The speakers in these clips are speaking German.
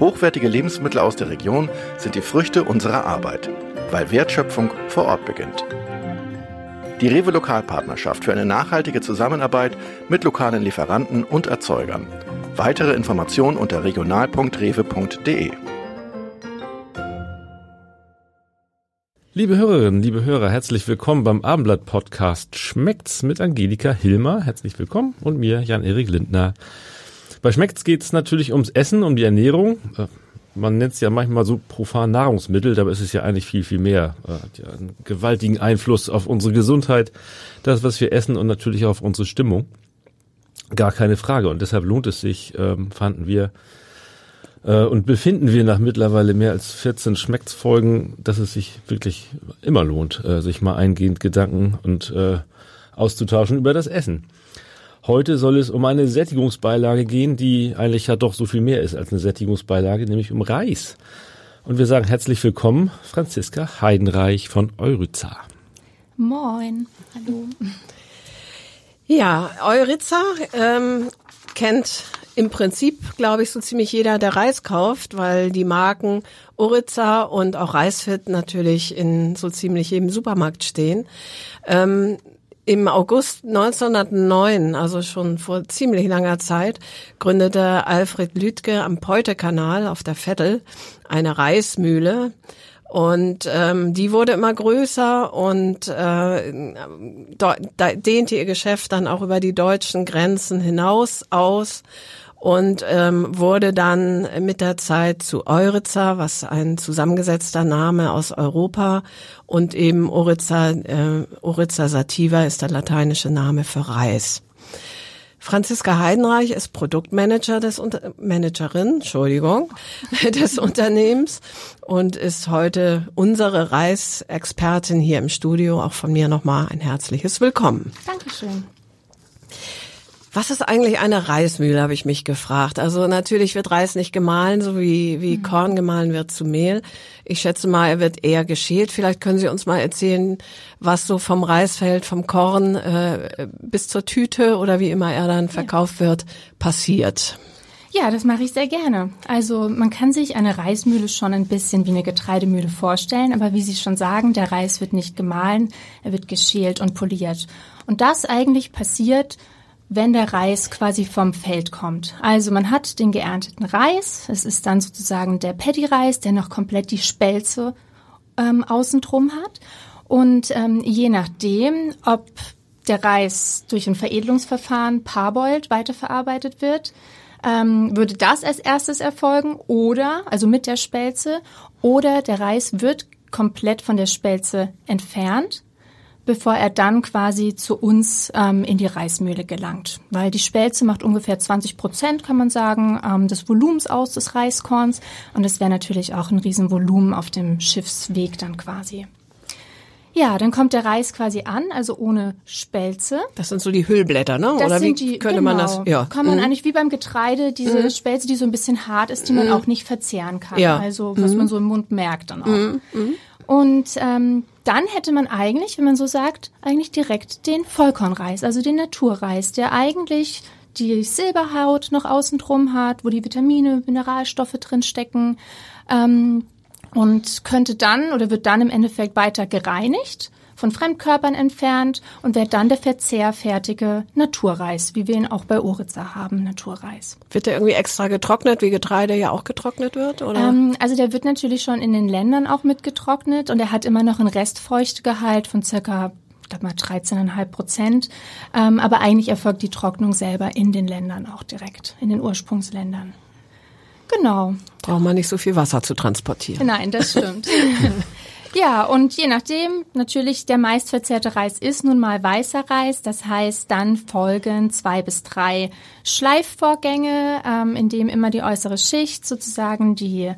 Hochwertige Lebensmittel aus der Region sind die Früchte unserer Arbeit, weil Wertschöpfung vor Ort beginnt. Die Rewe Lokalpartnerschaft für eine nachhaltige Zusammenarbeit mit lokalen Lieferanten und Erzeugern. Weitere Informationen unter regional.rewe.de. Liebe Hörerinnen, liebe Hörer, herzlich willkommen beim Abendblatt-Podcast Schmeckt's mit Angelika Hilmer. Herzlich willkommen und mir, Jan-Erik Lindner. Bei Schmeckt's geht es natürlich ums Essen, um die Ernährung. Äh, man nennt es ja manchmal so profan Nahrungsmittel, dabei ist es ja eigentlich viel, viel mehr. Äh, hat ja einen gewaltigen Einfluss auf unsere Gesundheit, das, was wir essen und natürlich auch auf unsere Stimmung. Gar keine Frage. Und deshalb lohnt es sich, ähm, fanden wir, äh, und befinden wir nach mittlerweile mehr als 14 Schmeckt's-Folgen, dass es sich wirklich immer lohnt, sich mal eingehend Gedanken und auszutauschen über das Essen. Heute soll es um eine Sättigungsbeilage gehen, die eigentlich ja doch so viel mehr ist als eine Sättigungsbeilage, nämlich um Reis. Und wir sagen herzlich willkommen, Franziska Heidenreich von Euryza. Moin, hallo. Ja, Euryza ähm, kennt im Prinzip, glaube ich, so ziemlich jeder, der Reis kauft, weil die Marken Oriza und auch Reisfit natürlich in so ziemlich jedem Supermarkt stehen. Ähm, im August 1909, also schon vor ziemlich langer Zeit, gründete Alfred Lüdke am Peutekanal auf der Vettel eine Reismühle. Und ähm, die wurde immer größer und äh, da, da dehnte ihr Geschäft dann auch über die deutschen Grenzen hinaus aus und ähm, wurde dann mit der Zeit zu Euritza, was ein zusammengesetzter Name aus Europa und eben Oriza, äh, Oriza sativa ist der lateinische Name für Reis. Franziska Heidenreich ist Produktmanager des Unter Managerin, Entschuldigung, des Unternehmens und ist heute unsere Reisexpertin hier im Studio. Auch von mir nochmal ein herzliches Willkommen. Dankeschön. Was ist eigentlich eine Reismühle, habe ich mich gefragt. Also natürlich wird Reis nicht gemahlen, so wie, wie mhm. Korn gemahlen wird zu Mehl. Ich schätze mal, er wird eher geschält. Vielleicht können Sie uns mal erzählen, was so vom Reisfeld, vom Korn äh, bis zur Tüte oder wie immer er dann verkauft ja. wird, passiert. Ja, das mache ich sehr gerne. Also man kann sich eine Reismühle schon ein bisschen wie eine Getreidemühle vorstellen, aber wie Sie schon sagen, der Reis wird nicht gemahlen, er wird geschält und poliert. Und das eigentlich passiert wenn der Reis quasi vom Feld kommt. Also man hat den geernteten Reis, es ist dann sozusagen der Paddy-Reis, der noch komplett die Spelze ähm, außen drum hat. Und ähm, je nachdem, ob der Reis durch ein Veredelungsverfahren parboiled weiterverarbeitet wird, ähm, würde das als erstes erfolgen oder, also mit der Spelze, oder der Reis wird komplett von der Spelze entfernt bevor er dann quasi zu uns ähm, in die Reismühle gelangt. Weil die Spelze macht ungefähr 20 Prozent, kann man sagen, ähm, des Volumens aus des Reiskorns. Und es wäre natürlich auch ein Riesenvolumen auf dem Schiffsweg dann quasi. Ja, dann kommt der Reis quasi an, also ohne Spelze. Das sind so die Hüllblätter, ne? Das Oder wie die, könnte genau, man das? Ja. Kann man mhm. eigentlich wie beim Getreide diese mhm. Spelze, die so ein bisschen hart ist, die man mhm. auch nicht verzehren kann. Ja. Also was mhm. man so im Mund merkt dann auch. Mhm. Mhm. Und ähm, dann hätte man eigentlich, wenn man so sagt, eigentlich direkt den Vollkornreis, also den Naturreis, der eigentlich die Silberhaut noch außen drum hat, wo die Vitamine, Mineralstoffe drin stecken ähm, und könnte dann oder wird dann im Endeffekt weiter gereinigt von Fremdkörpern entfernt und wird dann der verzehrfertige Naturreis, wie wir ihn auch bei Oritza haben, Naturreis. Wird der irgendwie extra getrocknet, wie Getreide ja auch getrocknet wird? Oder? Ähm, also der wird natürlich schon in den Ländern auch mitgetrocknet und er hat immer noch einen Restfeuchtegehalt von circa ich mal 13,5 Prozent. Ähm, aber eigentlich erfolgt die Trocknung selber in den Ländern auch direkt, in den Ursprungsländern. Genau. Braucht man nicht so viel Wasser zu transportieren. Nein, das stimmt. Ja, und je nachdem, natürlich der meistverzehrte Reis ist nun mal weißer Reis. Das heißt, dann folgen zwei bis drei Schleifvorgänge, ähm, in dem immer die äußere Schicht sozusagen die,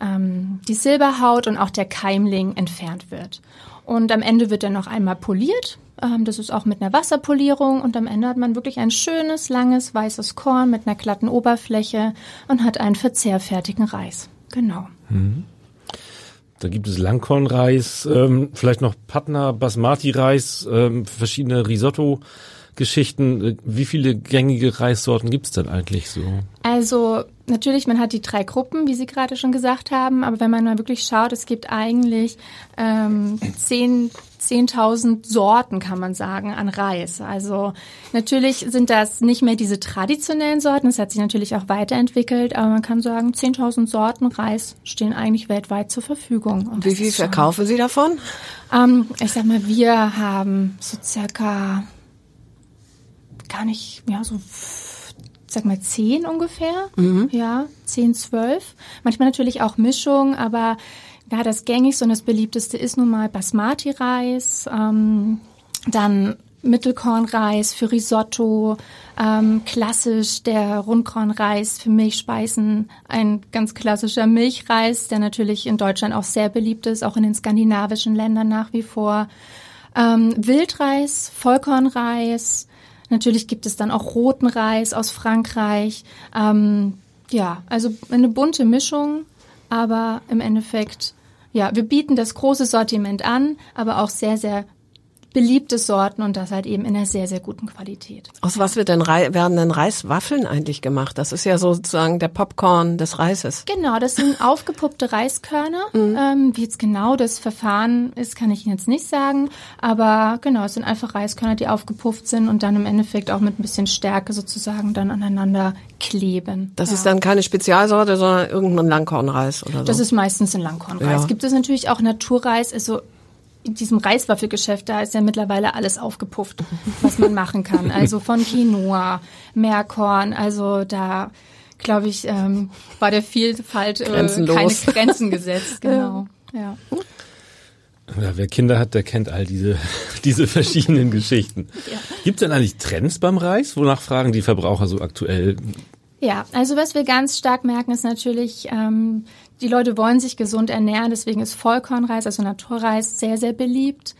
ähm, die Silberhaut und auch der Keimling entfernt wird. Und am Ende wird er noch einmal poliert. Ähm, das ist auch mit einer Wasserpolierung. Und am Ende hat man wirklich ein schönes, langes, weißes Korn mit einer glatten Oberfläche und hat einen verzehrfertigen Reis. Genau. Mhm. Da gibt es Langkornreis, ähm, vielleicht noch Patna, Basmati-Reis, ähm, verschiedene Risotto-Geschichten. Wie viele gängige Reissorten gibt's denn eigentlich so? Also natürlich, man hat die drei Gruppen, wie Sie gerade schon gesagt haben, aber wenn man mal wirklich schaut, es gibt eigentlich ähm, zehn 10.000 Sorten, kann man sagen, an Reis. Also natürlich sind das nicht mehr diese traditionellen Sorten. Es hat sich natürlich auch weiterentwickelt, aber man kann sagen, 10.000 Sorten Reis stehen eigentlich weltweit zur Verfügung. Und Wie viel verkaufen Sie davon? Ähm, ich sag mal, wir haben so circa gar nicht, ja, so sag mal zehn ungefähr, mhm. ja, zehn, zwölf. Manchmal natürlich auch Mischung, aber ja, das gängigste und das beliebteste ist nun mal Basmati-Reis, ähm, dann Mittelkornreis für Risotto, ähm, klassisch der Rundkornreis für Milchspeisen, ein ganz klassischer Milchreis, der natürlich in Deutschland auch sehr beliebt ist, auch in den skandinavischen Ländern nach wie vor. Ähm, Wildreis, Vollkornreis, natürlich gibt es dann auch roten Reis aus Frankreich. Ähm, ja, also eine bunte Mischung, aber im Endeffekt ja, wir bieten das große Sortiment an, aber auch sehr, sehr beliebte Sorten und das halt eben in einer sehr, sehr guten Qualität. Aus was wird denn werden denn Reiswaffeln eigentlich gemacht? Das ist ja sozusagen der Popcorn des Reises. Genau, das sind aufgepuppte Reiskörner. Mhm. Ähm, wie jetzt genau das Verfahren ist, kann ich Ihnen jetzt nicht sagen. Aber genau, es sind einfach Reiskörner, die aufgepufft sind und dann im Endeffekt auch mit ein bisschen Stärke sozusagen dann aneinander kleben. Das ja. ist dann keine Spezialsorte, sondern irgendein Langkornreis oder so? Das ist meistens ein Langkornreis. Ja. Gibt es natürlich auch Naturreis, also in diesem Reiswaffelgeschäft, da ist ja mittlerweile alles aufgepufft, was man machen kann. Also von Quinoa, Meerkorn, also da glaube ich, ähm, war der Vielfalt äh, keine Grenzen gesetzt. Genau. Ja. Ja, wer Kinder hat, der kennt all diese, diese verschiedenen Geschichten. Ja. Gibt es denn eigentlich Trends beim Reis? Wonach fragen die Verbraucher so aktuell? Ja, also was wir ganz stark merken, ist natürlich, ähm, die Leute wollen sich gesund ernähren, deswegen ist Vollkornreis, also Naturreis, sehr, sehr beliebt.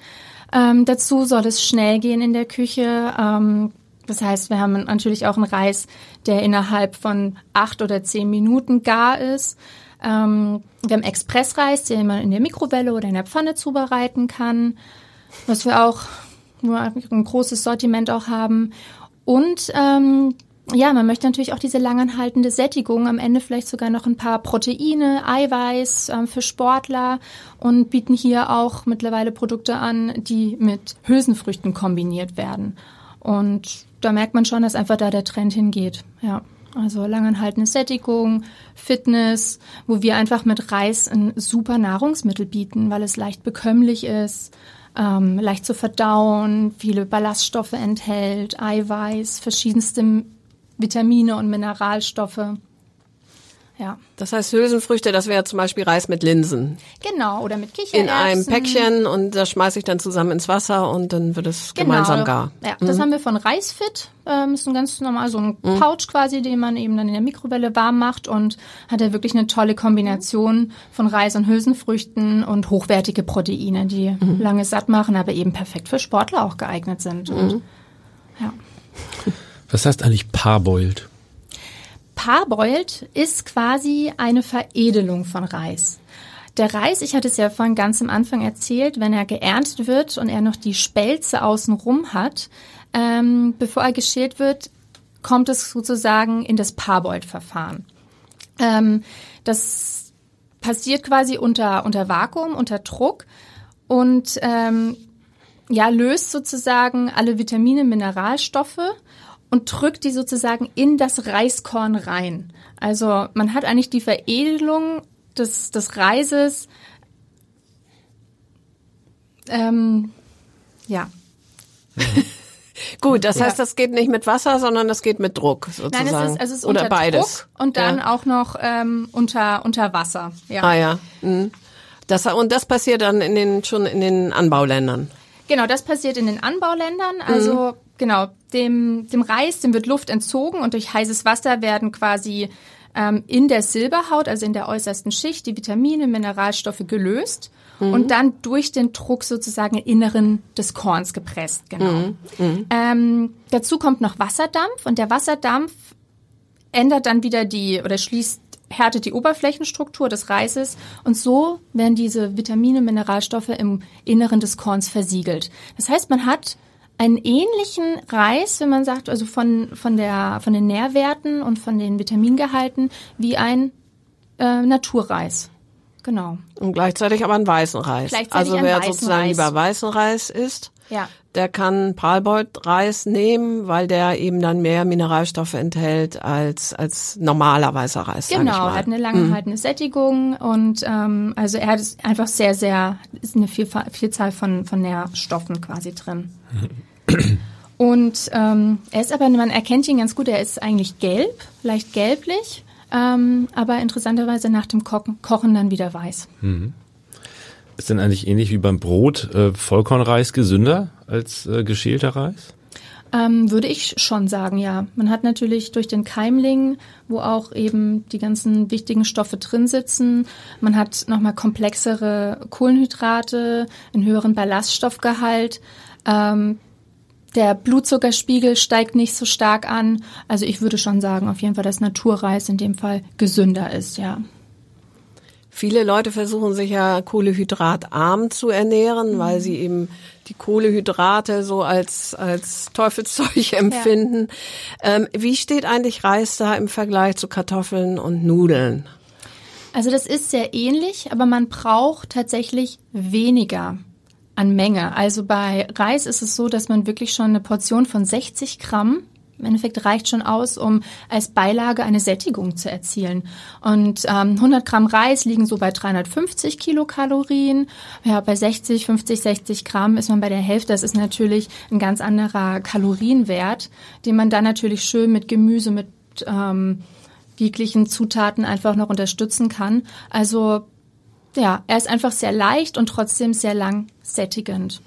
Ähm, dazu soll es schnell gehen in der Küche. Ähm, das heißt, wir haben natürlich auch einen Reis, der innerhalb von acht oder zehn Minuten gar ist. Ähm, wir haben Expressreis, den man in der Mikrowelle oder in der Pfanne zubereiten kann. Was wir auch nur ein großes Sortiment auch haben. Und ähm, ja, man möchte natürlich auch diese langanhaltende Sättigung, am Ende vielleicht sogar noch ein paar Proteine, Eiweiß ähm, für Sportler und bieten hier auch mittlerweile Produkte an, die mit Hülsenfrüchten kombiniert werden. Und da merkt man schon, dass einfach da der Trend hingeht. Ja. Also langanhaltende Sättigung, Fitness, wo wir einfach mit Reis ein super Nahrungsmittel bieten, weil es leicht bekömmlich ist, ähm, leicht zu verdauen, viele Ballaststoffe enthält, Eiweiß, verschiedenste Vitamine und Mineralstoffe. Ja. Das heißt Hülsenfrüchte, das wäre zum Beispiel Reis mit Linsen. Genau, oder mit Kichererbsen. In einem Päckchen und das schmeiße ich dann zusammen ins Wasser und dann wird es genau. gemeinsam gar. Ja, das mhm. haben wir von Reisfit. Ähm, ist ein ganz normal so ein mhm. Pouch quasi, den man eben dann in der Mikrowelle warm macht und hat ja wirklich eine tolle Kombination von Reis und Hülsenfrüchten und hochwertige Proteine, die mhm. lange satt machen, aber eben perfekt für Sportler auch geeignet sind. Und, mhm. ja. Was heißt eigentlich Parboiled? Parboiled ist quasi eine Veredelung von Reis. Der Reis, ich hatte es ja vorhin ganz am Anfang erzählt, wenn er geerntet wird und er noch die Spelze außenrum hat, ähm, bevor er geschält wird, kommt es sozusagen in das Parboiled-Verfahren. Ähm, das passiert quasi unter, unter Vakuum, unter Druck und ähm, ja, löst sozusagen alle Vitamine, Mineralstoffe und drückt die sozusagen in das Reiskorn rein. Also man hat eigentlich die Veredelung des, des Reises. Ähm, ja. Gut, das ja. heißt, das geht nicht mit Wasser, sondern das geht mit Druck sozusagen. Nein, es ist, es ist Oder unter beides. Druck und dann ja. auch noch ähm, unter, unter Wasser. Ja. Ah ja. Mhm. Das, und das passiert dann in den, schon in den Anbauländern. Genau, das passiert in den Anbauländern. Also mhm. Genau, dem, dem Reis, dem wird Luft entzogen und durch heißes Wasser werden quasi ähm, in der Silberhaut, also in der äußersten Schicht, die Vitamine, Mineralstoffe gelöst mhm. und dann durch den Druck sozusagen im Inneren des Korns gepresst. Genau. Mhm. mhm. Ähm, dazu kommt noch Wasserdampf und der Wasserdampf ändert dann wieder die oder schließt härtet die Oberflächenstruktur des Reises und so werden diese Vitamine, Mineralstoffe im Inneren des Korns versiegelt. Das heißt, man hat einen ähnlichen Reis, wenn man sagt, also von, von, der, von den Nährwerten und von den Vitamingehalten wie ein äh, Naturreis. Genau. Und gleichzeitig aber einen weißen Reis. also wer sozusagen Reis. lieber weißen Reis isst, ja. der kann Parboiled-Reis nehmen, weil der eben dann mehr Mineralstoffe enthält als als normaler weißer Reis. Genau, er hat eine langanhaltende mhm. Sättigung und ähm, also er hat einfach sehr sehr ist eine Vielzahl von von Nährstoffen quasi drin. Und ähm, er ist aber, man erkennt ihn ganz gut, er ist eigentlich gelb, leicht gelblich, ähm, aber interessanterweise nach dem Kochen, Kochen dann wieder weiß. Mhm. Ist denn eigentlich ähnlich wie beim Brot äh, Vollkornreis gesünder als äh, geschälter Reis? Ähm, würde ich schon sagen, ja. Man hat natürlich durch den Keimling, wo auch eben die ganzen wichtigen Stoffe drin sitzen, man hat nochmal komplexere Kohlenhydrate, einen höheren Ballaststoffgehalt. Ähm, der Blutzuckerspiegel steigt nicht so stark an. Also ich würde schon sagen, auf jeden Fall, dass Naturreis in dem Fall gesünder ist, ja. Viele Leute versuchen sich ja kohlehydratarm zu ernähren, mhm. weil sie eben die Kohlehydrate so als, als Teufelszeug empfinden. Ja. Ähm, wie steht eigentlich Reis da im Vergleich zu Kartoffeln und Nudeln? Also das ist sehr ähnlich, aber man braucht tatsächlich weniger an Menge. Also bei Reis ist es so, dass man wirklich schon eine Portion von 60 Gramm im Endeffekt reicht schon aus, um als Beilage eine Sättigung zu erzielen. Und ähm, 100 Gramm Reis liegen so bei 350 Kilokalorien. Ja, bei 60, 50, 60 Gramm ist man bei der Hälfte. Das ist natürlich ein ganz anderer Kalorienwert, den man dann natürlich schön mit Gemüse, mit ähm, jeglichen Zutaten einfach noch unterstützen kann. Also ja, er ist einfach sehr leicht und trotzdem sehr lang sättigend.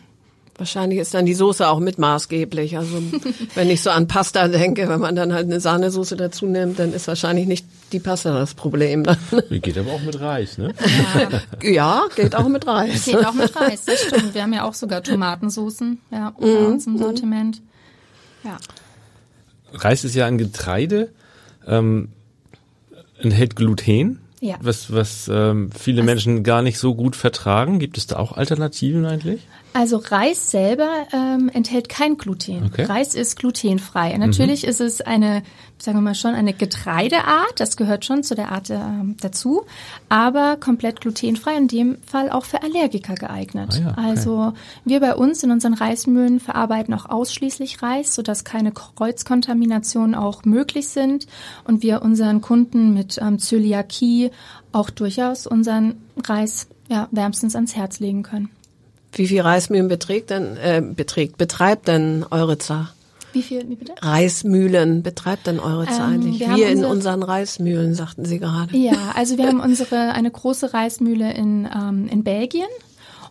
Wahrscheinlich ist dann die Soße auch mit maßgeblich. Also wenn ich so an Pasta denke, wenn man dann halt eine Sahnesoße dazu nimmt, dann ist wahrscheinlich nicht die Pasta das Problem. Dann. Geht aber auch mit Reis, ne? Ja, ja geht auch mit Reis. Geht auch mit Reis, das stimmt. Wir haben ja auch sogar Tomatensoßen ja, bei mm, uns im mhm. Sortiment. Ja. Reis ist ja ein Getreide, ähm, enthält Gluten. Ja. Was, was ähm, viele also, Menschen gar nicht so gut vertragen. Gibt es da auch Alternativen eigentlich? Also Reis selber ähm, enthält kein Gluten. Okay. Reis ist glutenfrei. Natürlich mhm. ist es eine, sagen wir mal schon, eine Getreideart. Das gehört schon zu der Art äh, dazu. Aber komplett glutenfrei, in dem Fall auch für Allergiker geeignet. Ah ja, okay. Also wir bei uns in unseren Reismühlen verarbeiten auch ausschließlich Reis, sodass keine Kreuzkontaminationen auch möglich sind. Und wir unseren Kunden mit ähm, Zöliakie auch durchaus unseren Reis ja, wärmstens ans Herz legen können. Wie viel Reismühlen beträgt denn, äh, beträgt, betreibt denn eure Zar? Wie viel, wie bitte? Reismühlen betreibt denn eure ähm, eigentlich? Wir, wir in unseren Reismühlen, sagten Sie gerade. Ja, also wir haben unsere, eine große Reismühle in, ähm, in Belgien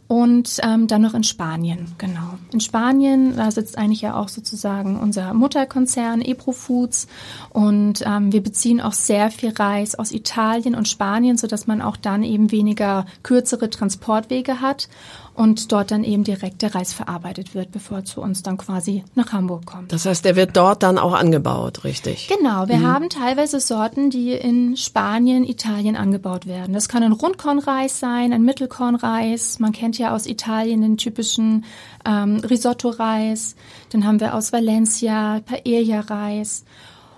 und ähm, dann noch in Spanien, genau. In Spanien, da sitzt eigentlich ja auch sozusagen unser Mutterkonzern Ebro Foods und ähm, wir beziehen auch sehr viel Reis aus Italien und Spanien, so dass man auch dann eben weniger kürzere Transportwege hat und dort dann eben direkt der Reis verarbeitet wird, bevor er zu uns dann quasi nach Hamburg kommt. Das heißt, der wird dort dann auch angebaut, richtig? Genau, wir mhm. haben teilweise Sorten, die in Spanien, Italien angebaut werden. Das kann ein Rundkornreis sein, ein Mittelkornreis. Man kennt ja aus Italien den typischen ähm, Risotto-Reis. Dann haben wir aus Valencia Paella-Reis.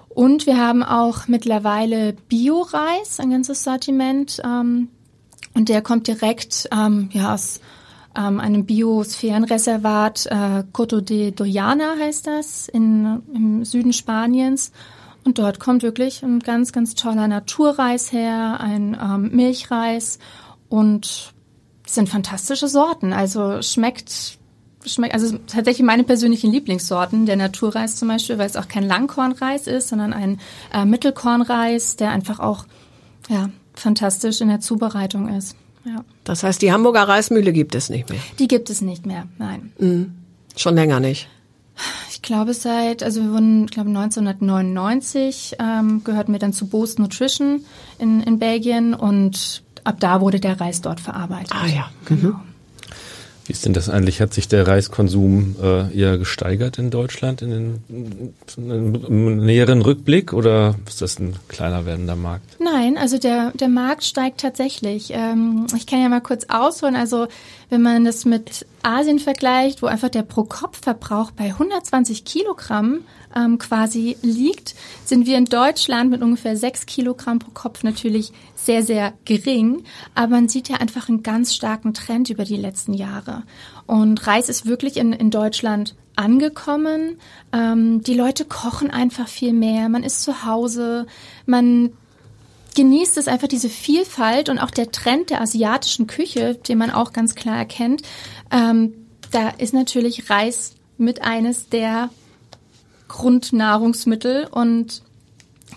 Und wir haben auch mittlerweile Bio-Reis, ein ganzes Sortiment. Ähm, und der kommt direkt ähm, ja, aus ähm, einem Biosphärenreservat, äh, Coto de Doñana heißt das, in, im Süden Spaniens. Und dort kommt wirklich ein ganz, ganz toller Naturreis her, ein ähm, Milchreis und sind fantastische Sorten. Also schmeckt, schmeckt, also tatsächlich meine persönlichen Lieblingssorten, der Naturreis zum Beispiel, weil es auch kein Langkornreis ist, sondern ein äh, Mittelkornreis, der einfach auch ja, fantastisch in der Zubereitung ist. Ja. Das heißt, die Hamburger Reismühle gibt es nicht mehr. Die gibt es nicht mehr, nein. Mhm. Schon länger nicht. Ich glaube seit, also wir wurden, ich glaube 1999 ähm, gehörten wir dann zu Boost Nutrition in, in Belgien und ab da wurde der Reis dort verarbeitet. Ah ja, genau. Mhm. Wie ist denn das eigentlich? Hat sich der Reiskonsum äh, eher gesteigert in Deutschland in den in, in näheren Rückblick oder ist das ein kleiner werdender Markt? Nein, also der, der Markt steigt tatsächlich. Ähm, ich kann ja mal kurz ausholen. Also wenn man das mit Asien vergleicht, wo einfach der Pro-Kopf-Verbrauch bei 120 Kilogramm ähm, quasi liegt, sind wir in Deutschland mit ungefähr sechs Kilogramm pro Kopf natürlich sehr, sehr gering. Aber man sieht ja einfach einen ganz starken Trend über die letzten Jahre. Und Reis ist wirklich in, in Deutschland angekommen. Ähm, die Leute kochen einfach viel mehr. Man ist zu Hause. Man genießt es einfach diese Vielfalt und auch der Trend der asiatischen Küche, den man auch ganz klar erkennt. Ähm, da ist natürlich Reis mit eines der Grundnahrungsmittel und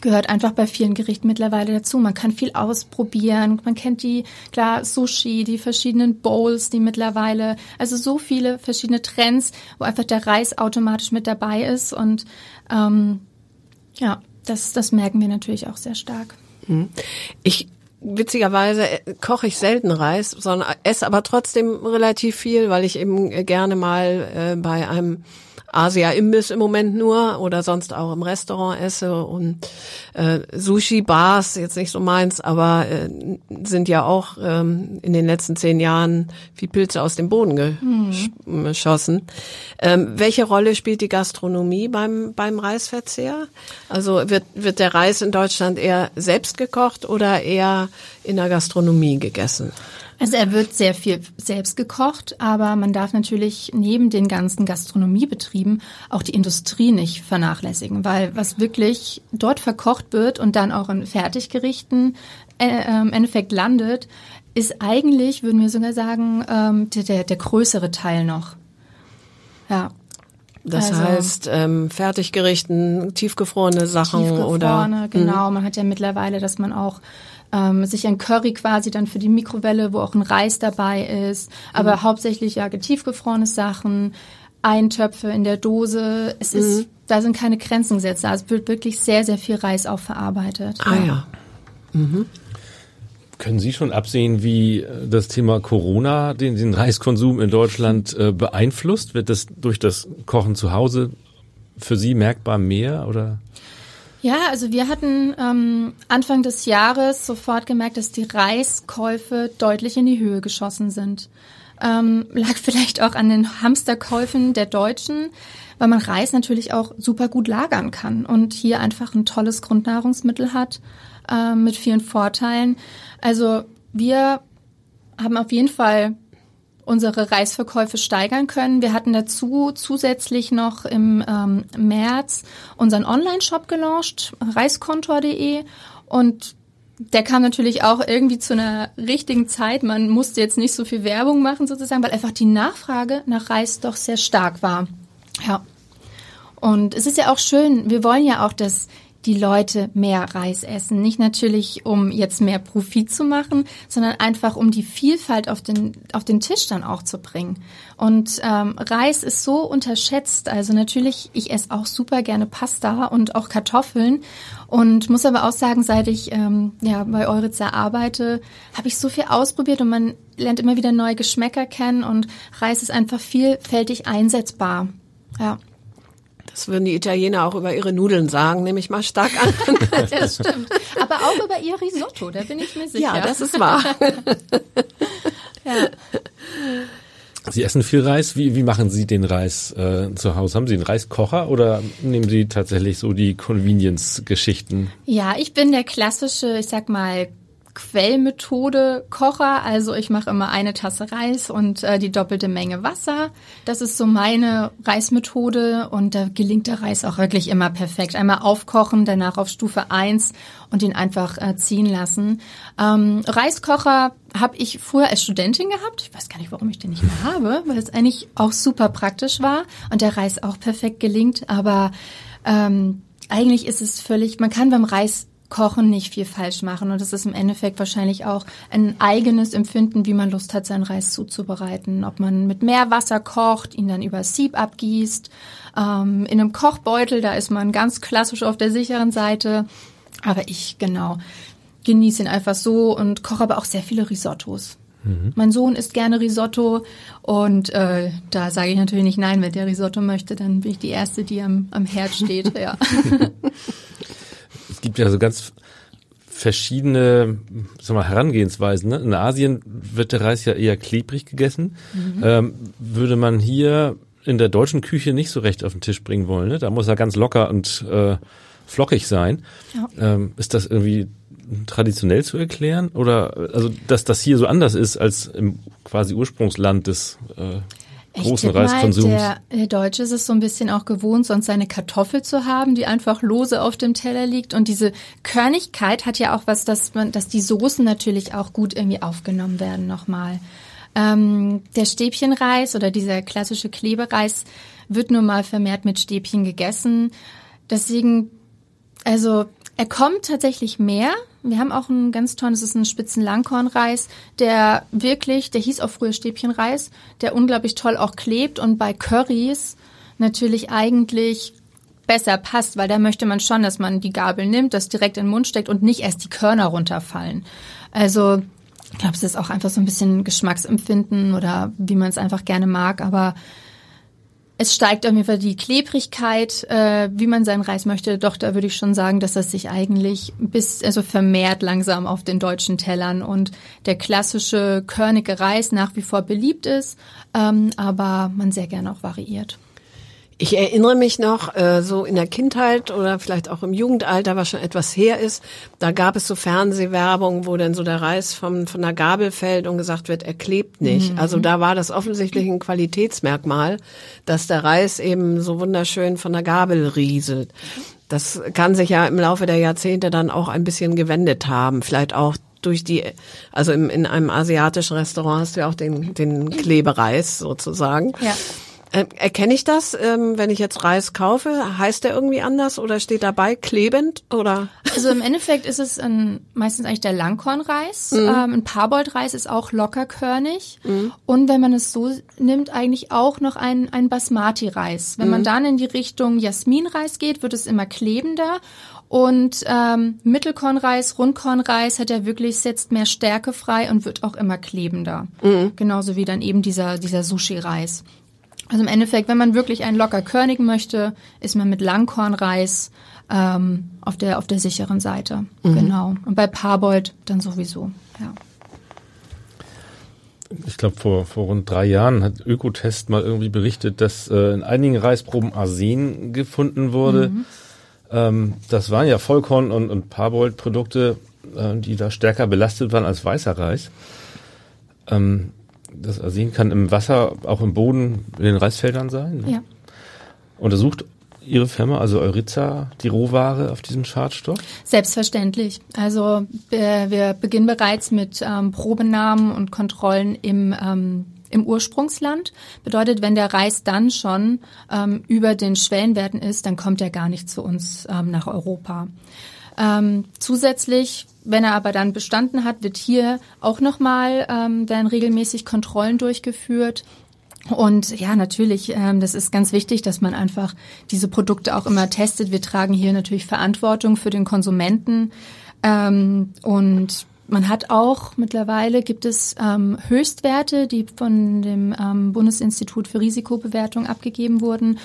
gehört einfach bei vielen Gerichten mittlerweile dazu. Man kann viel ausprobieren. Man kennt die, klar, Sushi, die verschiedenen Bowls, die mittlerweile, also so viele verschiedene Trends, wo einfach der Reis automatisch mit dabei ist. Und ähm, ja, das, das merken wir natürlich auch sehr stark. Mhm. Ich witzigerweise äh, koche ich selten Reis, sondern esse aber trotzdem relativ viel, weil ich eben gerne mal äh, bei einem Asia-Imbiss im Moment nur oder sonst auch im Restaurant esse und äh, Sushi-Bars, jetzt nicht so meins, aber äh, sind ja auch ähm, in den letzten zehn Jahren wie Pilze aus dem Boden mhm. geschossen. Ähm, welche Rolle spielt die Gastronomie beim, beim Reisverzehr? Also wird, wird der Reis in Deutschland eher selbst gekocht oder eher in der Gastronomie gegessen? Also er wird sehr viel selbst gekocht, aber man darf natürlich neben den ganzen Gastronomiebetrieben auch die Industrie nicht vernachlässigen, weil was wirklich dort verkocht wird und dann auch in Fertiggerichten äh, im Endeffekt landet, ist eigentlich, würden wir sogar sagen, ähm, der, der, größere Teil noch. Ja. Das also, heißt, ähm, Fertiggerichten, tiefgefrorene Sachen tiefgefrorene, oder. Hm. Genau, man hat ja mittlerweile, dass man auch ähm, sich ein Curry quasi dann für die Mikrowelle, wo auch ein Reis dabei ist, aber mhm. hauptsächlich ja tiefgefrorene Sachen, Eintöpfe in der Dose. Es mhm. ist, da sind keine Grenzen gesetzt. Also es wird wirklich sehr, sehr viel Reis auch verarbeitet. Ah ja. ja. Mhm. Können Sie schon absehen, wie äh, das Thema Corona den, den Reiskonsum in Deutschland äh, beeinflusst? Wird das durch das Kochen zu Hause für Sie merkbar mehr oder? Ja, also wir hatten ähm, Anfang des Jahres sofort gemerkt, dass die Reiskäufe deutlich in die Höhe geschossen sind. Ähm, lag vielleicht auch an den Hamsterkäufen der Deutschen, weil man Reis natürlich auch super gut lagern kann und hier einfach ein tolles Grundnahrungsmittel hat äh, mit vielen Vorteilen. Also wir haben auf jeden Fall unsere Reisverkäufe steigern können. Wir hatten dazu zusätzlich noch im ähm, März unseren Online-Shop gelauncht, reiskontor.de und der kam natürlich auch irgendwie zu einer richtigen Zeit. Man musste jetzt nicht so viel Werbung machen sozusagen, weil einfach die Nachfrage nach Reis doch sehr stark war. Ja. Und es ist ja auch schön, wir wollen ja auch, dass die Leute mehr Reis essen. Nicht natürlich, um jetzt mehr Profit zu machen, sondern einfach, um die Vielfalt auf den, auf den Tisch dann auch zu bringen. Und ähm, Reis ist so unterschätzt. Also natürlich, ich esse auch super gerne Pasta und auch Kartoffeln. Und muss aber auch sagen, seit ich ähm, ja, bei Euritza arbeite, habe ich so viel ausprobiert und man lernt immer wieder neue Geschmäcker kennen und Reis ist einfach vielfältig einsetzbar. Ja. Das würden die Italiener auch über ihre Nudeln sagen, nehme ich mal stark an. das stimmt. Aber auch über ihr Risotto, da bin ich mir sicher. Ja, das ist wahr. ja. Sie essen viel Reis. Wie, wie machen Sie den Reis äh, zu Hause? Haben Sie einen Reiskocher oder nehmen Sie tatsächlich so die Convenience-Geschichten? Ja, ich bin der klassische, ich sag mal, Quellmethode Kocher. Also ich mache immer eine Tasse Reis und äh, die doppelte Menge Wasser. Das ist so meine Reismethode und da gelingt der Reis auch wirklich immer perfekt. Einmal aufkochen, danach auf Stufe 1 und ihn einfach äh, ziehen lassen. Ähm, Reiskocher habe ich früher als Studentin gehabt. Ich weiß gar nicht, warum ich den nicht mehr habe, weil es eigentlich auch super praktisch war und der Reis auch perfekt gelingt. Aber ähm, eigentlich ist es völlig, man kann beim Reis Kochen nicht viel falsch machen. Und es ist im Endeffekt wahrscheinlich auch ein eigenes Empfinden, wie man Lust hat, seinen Reis zuzubereiten. Ob man mit mehr Wasser kocht, ihn dann über Sieb abgießt. Ähm, in einem Kochbeutel, da ist man ganz klassisch auf der sicheren Seite. Aber ich, genau, genieße ihn einfach so und koche aber auch sehr viele Risottos. Mhm. Mein Sohn isst gerne Risotto und äh, da sage ich natürlich nicht nein, wenn der Risotto möchte, dann bin ich die Erste, die am, am Herd steht. ja. es gibt ja so ganz verschiedene sag mal, Herangehensweisen. Ne? In Asien wird der Reis ja eher klebrig gegessen. Mhm. Ähm, würde man hier in der deutschen Küche nicht so recht auf den Tisch bringen wollen. Ne? Da muss er ganz locker und äh, flockig sein. Ja. Ähm, ist das irgendwie traditionell zu erklären? Oder also dass das hier so anders ist als im quasi Ursprungsland des äh, großen ich Reiskonsums? Mal, der, der Deutsche ist es so ein bisschen auch gewohnt, sonst seine Kartoffel zu haben, die einfach lose auf dem Teller liegt. Und diese Körnigkeit hat ja auch was, dass man, dass die Soßen natürlich auch gut irgendwie aufgenommen werden nochmal. Ähm, der Stäbchenreis oder dieser klassische Klebereis wird nun mal vermehrt mit Stäbchen gegessen. Deswegen, also er kommt tatsächlich mehr. Wir haben auch einen ganz tollen, das ist ein Spitzenlangkornreis, der wirklich, der hieß auch früher Stäbchenreis, der unglaublich toll auch klebt und bei Currys natürlich eigentlich besser passt, weil da möchte man schon, dass man die Gabel nimmt, das direkt in den Mund steckt und nicht erst die Körner runterfallen. Also ich glaube, es ist auch einfach so ein bisschen Geschmacksempfinden oder wie man es einfach gerne mag, aber es steigt auf jeden Fall die Klebrigkeit, äh, wie man seinen Reis möchte. Doch da würde ich schon sagen, dass das sich eigentlich bis also vermehrt langsam auf den deutschen Tellern und der klassische körnige Reis nach wie vor beliebt ist, ähm, aber man sehr gerne auch variiert. Ich erinnere mich noch, äh, so in der Kindheit oder vielleicht auch im Jugendalter, was schon etwas her ist, da gab es so Fernsehwerbung, wo dann so der Reis vom, von der Gabel fällt und gesagt wird, er klebt nicht. Mhm. Also da war das offensichtlich ein Qualitätsmerkmal, dass der Reis eben so wunderschön von der Gabel rieselt. Das kann sich ja im Laufe der Jahrzehnte dann auch ein bisschen gewendet haben. Vielleicht auch durch die, also im, in einem asiatischen Restaurant hast du ja auch den, den Klebereis sozusagen. Ja. Ähm, erkenne ich das, ähm, wenn ich jetzt Reis kaufe? Heißt der irgendwie anders oder steht dabei klebend oder? Also im Endeffekt ist es ein, meistens eigentlich der Langkornreis. Mhm. Ähm, ein Parboiled-Reis ist auch lockerkörnig. Mhm. Und wenn man es so nimmt, eigentlich auch noch ein, ein Basmati-Reis. Wenn mhm. man dann in die Richtung Jasminreis geht, wird es immer klebender. Und ähm, Mittelkornreis, Rundkornreis hat ja wirklich, setzt mehr Stärke frei und wird auch immer klebender. Mhm. Genauso wie dann eben dieser, dieser Sushi-Reis. Also im Endeffekt, wenn man wirklich einen locker körnigen möchte, ist man mit Langkornreis ähm, auf der auf der sicheren Seite. Mhm. Genau. Und bei Parboiled dann sowieso. Ja. Ich glaube, vor, vor rund drei Jahren hat Ökotest mal irgendwie berichtet, dass äh, in einigen Reisproben Arsen gefunden wurde. Mhm. Ähm, das waren ja Vollkorn- und, und Parboiled-Produkte, äh, die da stärker belastet waren als weißer Reis. Ähm, das Arsen kann im Wasser, auch im Boden, in den Reisfeldern sein. Ja. Untersucht Ihre Firma, also Euritza, die Rohware auf diesen Schadstoff? Selbstverständlich. Also äh, wir beginnen bereits mit ähm, Probenahmen und Kontrollen im ähm, im Ursprungsland. Bedeutet, wenn der Reis dann schon ähm, über den Schwellenwerten ist, dann kommt er gar nicht zu uns ähm, nach Europa. Ähm, zusätzlich wenn er aber dann bestanden hat, wird hier auch nochmal, ähm, werden regelmäßig Kontrollen durchgeführt. Und ja, natürlich, ähm, das ist ganz wichtig, dass man einfach diese Produkte auch immer testet. Wir tragen hier natürlich Verantwortung für den Konsumenten. Ähm, und man hat auch mittlerweile gibt es ähm, Höchstwerte, die von dem ähm, Bundesinstitut für Risikobewertung abgegeben wurden.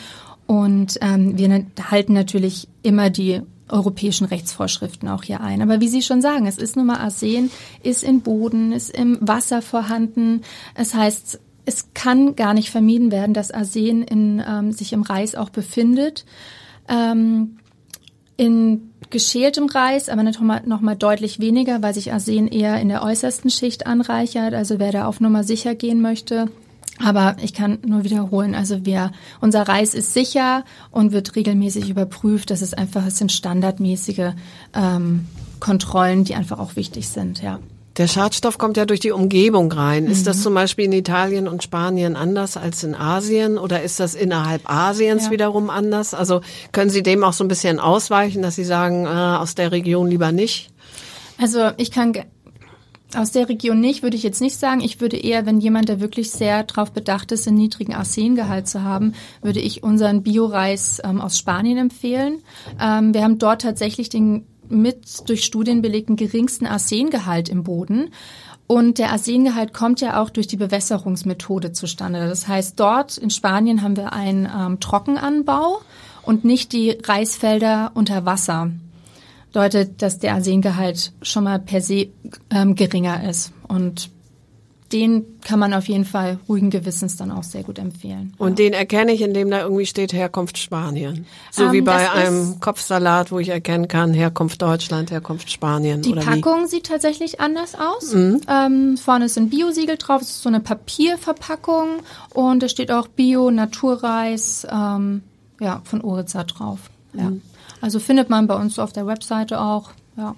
Und ähm, wir halten natürlich immer die europäischen Rechtsvorschriften auch hier ein. Aber wie Sie schon sagen, es ist nun mal Arsen, ist im Boden, ist im Wasser vorhanden. Es heißt, es kann gar nicht vermieden werden, dass Arsen in, ähm, sich im Reis auch befindet. Ähm, in geschältem Reis, aber noch mal, noch mal deutlich weniger, weil sich Arsen eher in der äußersten Schicht anreichert. Also wer da auf Nummer sicher gehen möchte, aber ich kann nur wiederholen, also wir, unser Reis ist sicher und wird regelmäßig überprüft. Das ist einfach, es sind standardmäßige ähm, Kontrollen, die einfach auch wichtig sind, ja. Der Schadstoff kommt ja durch die Umgebung rein. Mhm. Ist das mhm. zum Beispiel in Italien und Spanien anders als in Asien oder ist das innerhalb Asiens ja. wiederum anders? Also können Sie dem auch so ein bisschen ausweichen, dass Sie sagen, äh, aus der Region lieber nicht? Also ich kann aus der Region nicht, würde ich jetzt nicht sagen. Ich würde eher, wenn jemand, der wirklich sehr darauf bedacht ist, einen niedrigen Arsengehalt zu haben, würde ich unseren Bioreis ähm, aus Spanien empfehlen. Ähm, wir haben dort tatsächlich den mit durch Studien belegten geringsten Arsengehalt im Boden. Und der Arsengehalt kommt ja auch durch die Bewässerungsmethode zustande. Das heißt, dort in Spanien haben wir einen ähm, Trockenanbau und nicht die Reisfelder unter Wasser bedeutet, dass der Arsengehalt schon mal per se ähm, geringer ist. Und den kann man auf jeden Fall ruhigen Gewissens dann auch sehr gut empfehlen. Und ja. den erkenne ich, indem da irgendwie steht Herkunft Spanien. So ähm, wie bei einem Kopfsalat, wo ich erkennen kann, Herkunft Deutschland, Herkunft Spanien. Die Packung wie? sieht tatsächlich anders aus. Mhm. Ähm, vorne ist ein Biosiegel drauf, es ist so eine Papierverpackung und es steht auch Bio, Naturreis, ähm, ja, von Oriza drauf. Ja. Mhm. Also findet man bei uns auf der Webseite auch, ja.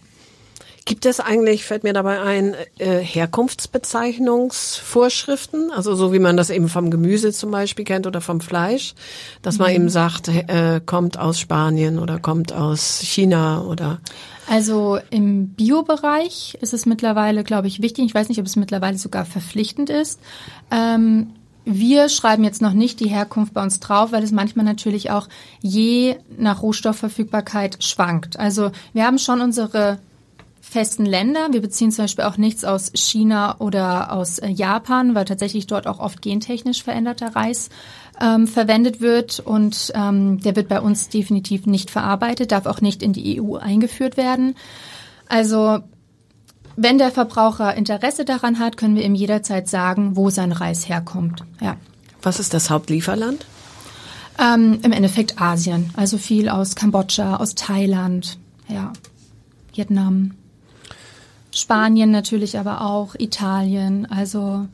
Gibt es eigentlich, fällt mir dabei ein, äh, Herkunftsbezeichnungsvorschriften? Also so wie man das eben vom Gemüse zum Beispiel kennt oder vom Fleisch, dass man mhm. eben sagt, äh, kommt aus Spanien oder kommt aus China oder also im Biobereich ist es mittlerweile, glaube ich, wichtig. Ich weiß nicht, ob es mittlerweile sogar verpflichtend ist. Ähm, wir schreiben jetzt noch nicht die Herkunft bei uns drauf, weil es manchmal natürlich auch je nach Rohstoffverfügbarkeit schwankt. Also wir haben schon unsere festen Länder. Wir beziehen zum Beispiel auch nichts aus China oder aus äh, Japan, weil tatsächlich dort auch oft gentechnisch veränderter Reis ähm, verwendet wird und ähm, der wird bei uns definitiv nicht verarbeitet, darf auch nicht in die EU eingeführt werden. Also wenn der Verbraucher Interesse daran hat, können wir ihm jederzeit sagen, wo sein Reis herkommt. Ja. Was ist das Hauptlieferland? Ähm, Im Endeffekt Asien. Also viel aus Kambodscha, aus Thailand, ja, Vietnam. Spanien natürlich aber auch, Italien. Also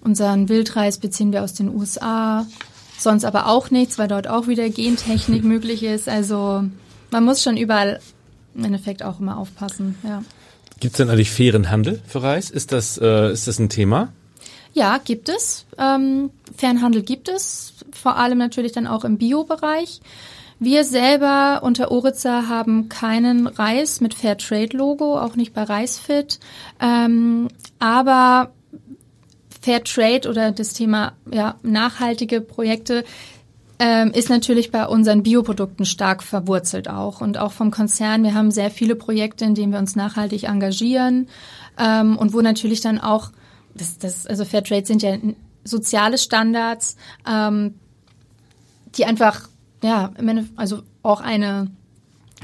unseren Wildreis beziehen wir aus den USA. Sonst aber auch nichts, weil dort auch wieder Gentechnik möglich ist. Also man muss schon überall im Endeffekt auch immer aufpassen. Ja. Gibt es denn eigentlich fairen Handel für Reis? Ist das, äh, ist das ein Thema? Ja, gibt es. Ähm, Fernhandel gibt es, vor allem natürlich dann auch im Bio-Bereich. Wir selber unter Oritza haben keinen Reis mit Fairtrade-Logo, auch nicht bei Reisfit. Ähm, aber Fairtrade oder das Thema ja, nachhaltige Projekte ähm, ist natürlich bei unseren Bioprodukten stark verwurzelt auch und auch vom Konzern. Wir haben sehr viele Projekte, in denen wir uns nachhaltig engagieren ähm, und wo natürlich dann auch, das, das, also Fairtrade sind ja soziale Standards, ähm, die einfach, ja, also auch eine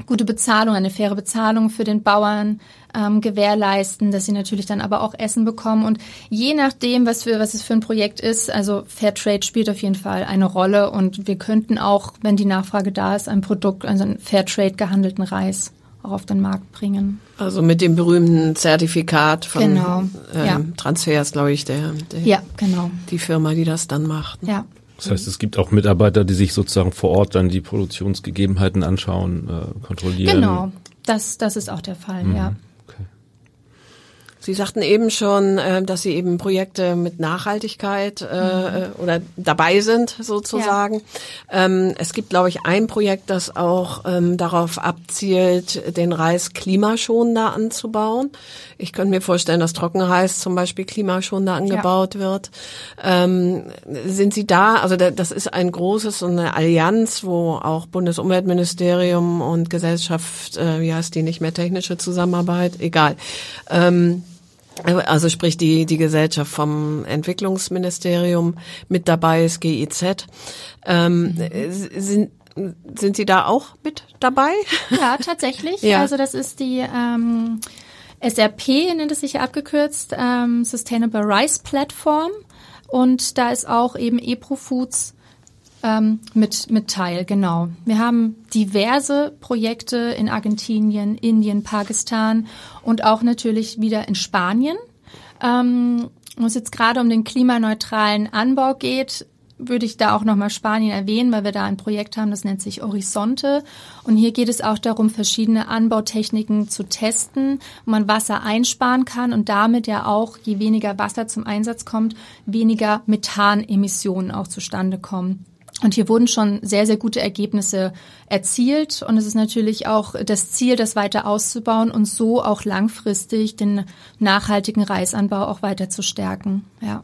gute Bezahlung, eine faire Bezahlung für den Bauern ähm, gewährleisten, dass sie natürlich dann aber auch Essen bekommen. Und je nachdem, was für was es für ein Projekt ist, also Fairtrade spielt auf jeden Fall eine Rolle. Und wir könnten auch, wenn die Nachfrage da ist, ein Produkt, also einen Fairtrade gehandelten Reis auch auf den Markt bringen. Also mit dem berühmten Zertifikat von genau, ähm, ja. Transfers, glaube ich, der, der, ja, genau. die Firma, die das dann macht. Ja. Das heißt, es gibt auch Mitarbeiter, die sich sozusagen vor Ort dann die Produktionsgegebenheiten anschauen, äh, kontrollieren. Genau, das, das ist auch der Fall, mhm. ja. Sie sagten eben schon, äh, dass Sie eben Projekte mit Nachhaltigkeit äh, mhm. oder dabei sind sozusagen. Ja. Ähm, es gibt, glaube ich, ein Projekt, das auch ähm, darauf abzielt, den Reis klimaschonender anzubauen. Ich könnte mir vorstellen, dass Trockenreis zum Beispiel klimaschonender angebaut ja. wird. Ähm, sind Sie da? Also das ist ein großes und eine Allianz, wo auch Bundesumweltministerium und Gesellschaft, äh, wie heißt die nicht mehr technische Zusammenarbeit, egal. Ähm, also sprich die, die Gesellschaft vom Entwicklungsministerium mit dabei ist, GIZ. Ähm, mhm. sind, sind Sie da auch mit dabei? Ja, tatsächlich. ja. Also das ist die ähm, SRP, nennt es sich ja abgekürzt, ähm, Sustainable Rice Platform. Und da ist auch eben EPRO-Foods ähm, mit, mit Teil, genau. Wir haben diverse Projekte in Argentinien, Indien, Pakistan und auch natürlich wieder in Spanien. Ähm, wo es jetzt gerade um den klimaneutralen Anbau geht, würde ich da auch nochmal Spanien erwähnen, weil wir da ein Projekt haben, das nennt sich Horizonte. Und hier geht es auch darum, verschiedene Anbautechniken zu testen, wo man Wasser einsparen kann und damit ja auch, je weniger Wasser zum Einsatz kommt, weniger Methanemissionen auch zustande kommen. Und hier wurden schon sehr, sehr gute Ergebnisse erzielt. Und es ist natürlich auch das Ziel, das weiter auszubauen und so auch langfristig den nachhaltigen Reisanbau auch weiter zu stärken. Ja.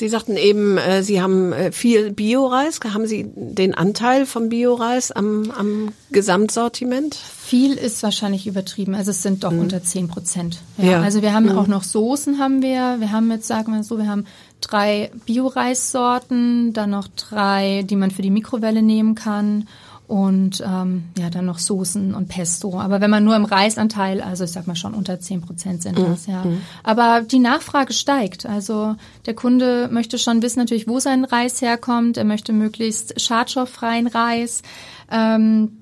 Sie sagten eben, äh, Sie haben äh, viel Bioreis. Haben Sie den Anteil vom Bioreis am, am Gesamtsortiment? Viel ist wahrscheinlich übertrieben. Also es sind doch mhm. unter zehn Prozent. Ja, ja, Also wir haben mhm. auch noch Soßen haben wir. Wir haben jetzt, sagen wir so, wir haben drei Bioreissorten, dann noch drei, die man für die Mikrowelle nehmen kann und ähm, ja dann noch Soßen und Pesto. Aber wenn man nur im Reisanteil, also ich sag mal schon unter zehn Prozent sind das, ja. Mhm. Aber die Nachfrage steigt. Also der Kunde möchte schon wissen natürlich, wo sein Reis herkommt. Er möchte möglichst schadstofffreien Reis ähm,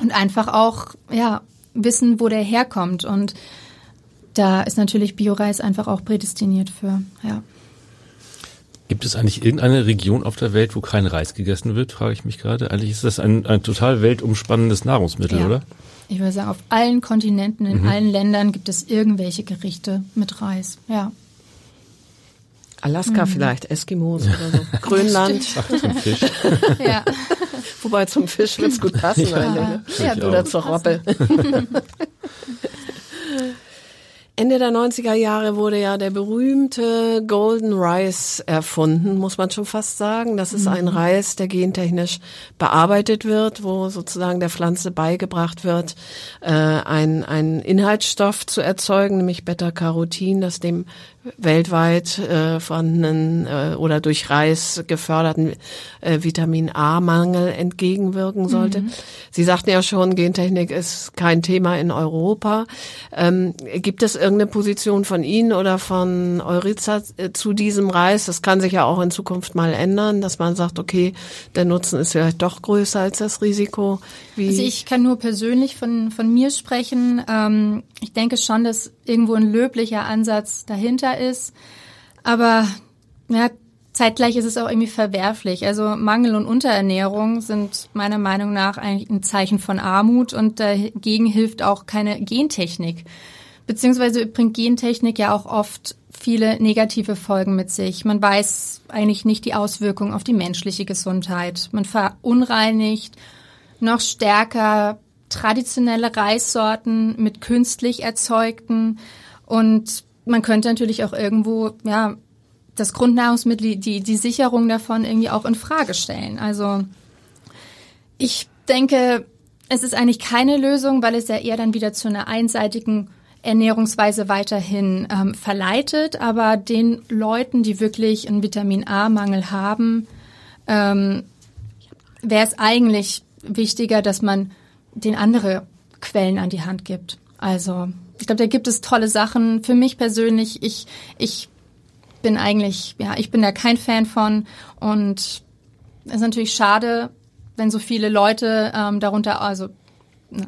und einfach auch ja wissen, wo der herkommt. Und da ist natürlich Bioreis einfach auch prädestiniert für, ja. Gibt es eigentlich irgendeine Region auf der Welt, wo kein Reis gegessen wird, frage ich mich gerade. Eigentlich ist das ein, ein total weltumspannendes Nahrungsmittel, ja. oder? Ich würde sagen, auf allen Kontinenten, in mhm. allen Ländern gibt es irgendwelche Gerichte mit Reis, ja. Alaska mhm. vielleicht, Eskimos ja. oder so. Grönland. Ach, zum Fisch. ja. Wobei zum Fisch wird's gut passen. Ja, ja, oder zur Robbe. Ende der 90er Jahre wurde ja der berühmte Golden Rice erfunden, muss man schon fast sagen. Das ist ein mhm. Reis, der gentechnisch bearbeitet wird, wo sozusagen der Pflanze beigebracht wird, äh, ein, ein Inhaltsstoff zu erzeugen, nämlich Beta-Carotin, das dem weltweit äh, vorhandenen äh, oder durch Reis geförderten äh, Vitamin A-Mangel entgegenwirken sollte. Mhm. Sie sagten ja schon, Gentechnik ist kein Thema in Europa. Ähm, gibt es irgendeine Position von Ihnen oder von Euritza äh, zu diesem Reis? Das kann sich ja auch in Zukunft mal ändern, dass man sagt, okay, der Nutzen ist vielleicht doch größer als das Risiko. Wie also ich kann nur persönlich von, von mir sprechen. Ähm, ich denke schon, dass irgendwo ein löblicher Ansatz dahinter ist. Aber ja, zeitgleich ist es auch irgendwie verwerflich. Also Mangel und Unterernährung sind meiner Meinung nach eigentlich ein Zeichen von Armut und dagegen hilft auch keine Gentechnik. Beziehungsweise bringt Gentechnik ja auch oft viele negative Folgen mit sich. Man weiß eigentlich nicht die Auswirkungen auf die menschliche Gesundheit. Man verunreinigt noch stärker traditionelle Reissorten mit künstlich erzeugten und man könnte natürlich auch irgendwo, ja, das Grundnahrungsmittel, die, die Sicherung davon irgendwie auch in Frage stellen. Also ich denke, es ist eigentlich keine Lösung, weil es ja eher dann wieder zu einer einseitigen Ernährungsweise weiterhin ähm, verleitet. Aber den Leuten, die wirklich einen Vitamin A-Mangel haben, ähm, wäre es eigentlich wichtiger, dass man den andere Quellen an die Hand gibt. Also ich glaube, da gibt es tolle Sachen. Für mich persönlich, ich, ich bin eigentlich, ja, ich bin da kein Fan von und es ist natürlich schade, wenn so viele Leute ähm, darunter, also na,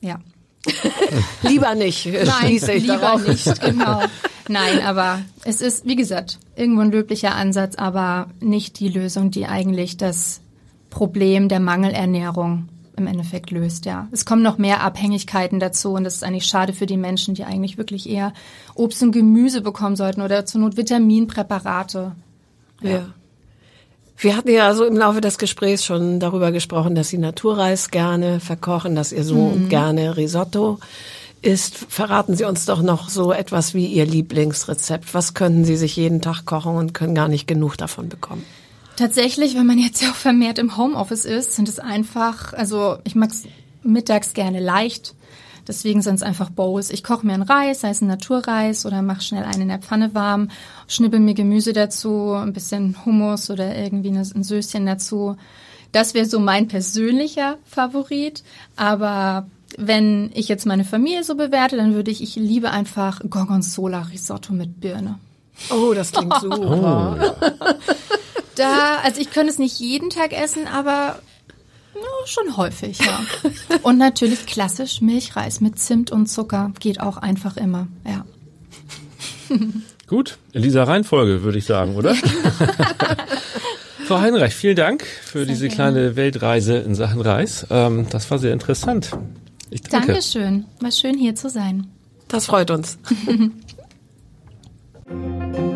ja. lieber nicht, Nein, ich lieber darauf. nicht, genau. Nein, aber es ist, wie gesagt, irgendwo ein löblicher Ansatz, aber nicht die Lösung, die eigentlich das Problem der Mangelernährung im Endeffekt löst, ja. Es kommen noch mehr Abhängigkeiten dazu und das ist eigentlich schade für die Menschen, die eigentlich wirklich eher Obst und Gemüse bekommen sollten oder zur Not Vitaminpräparate. Ja. ja. Wir hatten ja also im Laufe des Gesprächs schon darüber gesprochen, dass Sie Naturreis gerne verkochen, dass ihr so mhm. gerne Risotto isst. Verraten Sie uns doch noch so etwas wie Ihr Lieblingsrezept. Was könnten Sie sich jeden Tag kochen und können gar nicht genug davon bekommen? Tatsächlich, wenn man jetzt ja auch vermehrt im Homeoffice ist, sind es einfach, also ich mag es mittags gerne leicht. Deswegen sind es einfach Bowls. Ich koche mir einen Reis, sei es ein Naturreis oder mache schnell einen in der Pfanne warm, schnippel mir Gemüse dazu, ein bisschen Hummus oder irgendwie ein Söschen dazu. Das wäre so mein persönlicher Favorit. Aber wenn ich jetzt meine Familie so bewerte, dann würde ich, ich liebe einfach Gorgonzola Risotto mit Birne. Oh, das klingt super. Oh. Da, also ich könnte es nicht jeden Tag essen, aber ja, schon häufig, ja. Und natürlich klassisch Milchreis mit Zimt und Zucker geht auch einfach immer, ja. Gut, in dieser Reihenfolge würde ich sagen, oder? Frau Heinreich, vielen Dank für sehr diese gerne. kleine Weltreise in Sachen Reis. Ähm, das war sehr interessant. Ich danke. Dankeschön. War schön hier zu sein. Das freut uns.